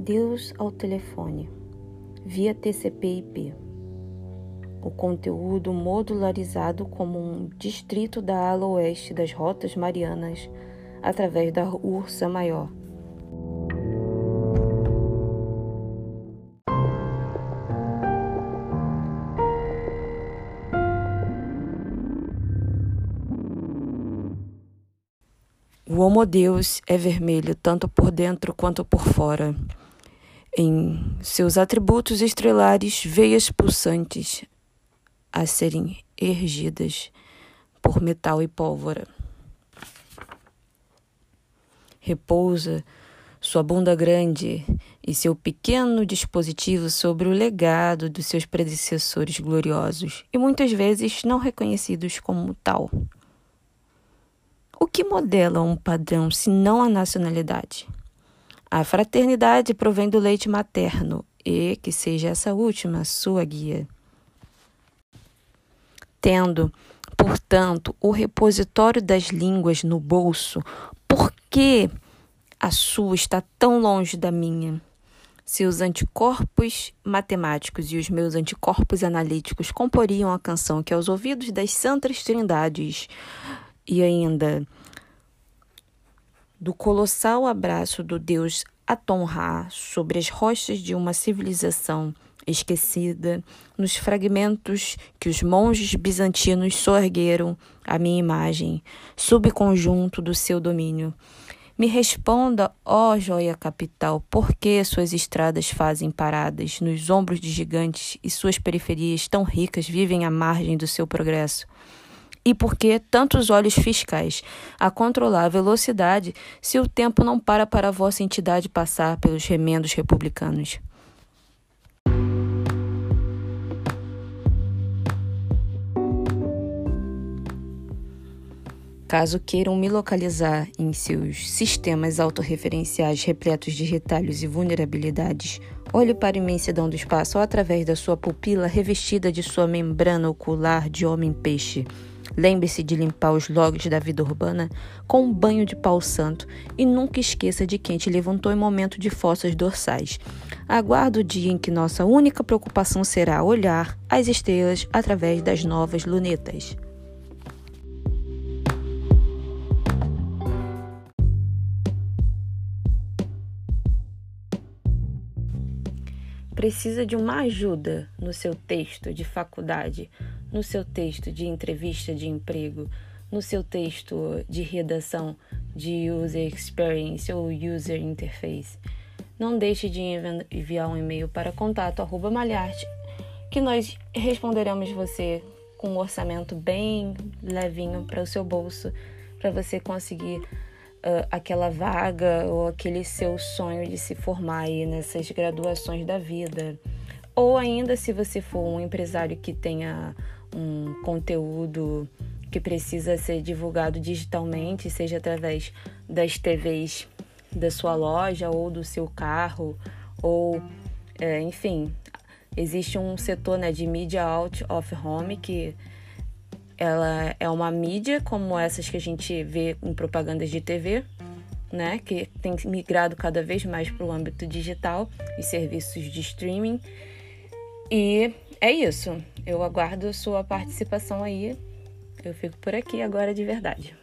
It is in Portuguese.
Deus ao telefone, via TCP/IP. O conteúdo modularizado como um distrito da ala oeste das Rotas Marianas através da Ursa Maior. O Homo Deus é vermelho tanto por dentro quanto por fora. Em seus atributos estrelares, veias pulsantes a serem ergidas por metal e pólvora. Repousa sua bunda grande e seu pequeno dispositivo sobre o legado dos seus predecessores gloriosos e muitas vezes não reconhecidos como tal. O que modela um padrão se não a nacionalidade? A fraternidade provém do leite materno e que seja essa última sua guia. Tendo, portanto, o repositório das línguas no bolso, por que a sua está tão longe da minha? Seus anticorpos matemáticos e os meus anticorpos analíticos comporiam a canção que aos ouvidos das santas trindades e ainda do colossal abraço do deus Aton-Ra sobre as rochas de uma civilização esquecida, nos fragmentos que os monges bizantinos sorgueram à minha imagem, subconjunto do seu domínio. Me responda, ó joia capital, por que suas estradas fazem paradas nos ombros de gigantes e suas periferias tão ricas vivem à margem do seu progresso? E por que tantos olhos fiscais a controlar a velocidade se o tempo não para para a vossa entidade passar pelos remendos republicanos? Caso queiram me localizar em seus sistemas autorreferenciais repletos de retalhos e vulnerabilidades, olhe para a imensidão do espaço através da sua pupila revestida de sua membrana ocular de homem-peixe. Lembre-se de limpar os logs da vida urbana com um banho de pau santo e nunca esqueça de quem te levantou em momento de fossas dorsais. Aguardo o dia em que nossa única preocupação será olhar as estrelas através das novas lunetas. Precisa de uma ajuda no seu texto de faculdade no seu texto de entrevista de emprego, no seu texto de redação de user experience ou user interface. Não deixe de enviar um e-mail para contato@malharte, que nós responderemos você com um orçamento bem levinho para o seu bolso, para você conseguir uh, aquela vaga ou aquele seu sonho de se formar aí nessas graduações da vida. Ou ainda se você for um empresário que tenha um conteúdo que precisa ser divulgado digitalmente, seja através das TVs da sua loja ou do seu carro, ou é, enfim, existe um setor né, de mídia out of home que ela é uma mídia como essas que a gente vê em propagandas de TV, né, que tem migrado cada vez mais para o âmbito digital e serviços de streaming. E é isso. Eu aguardo sua participação aí. Eu fico por aqui agora de verdade.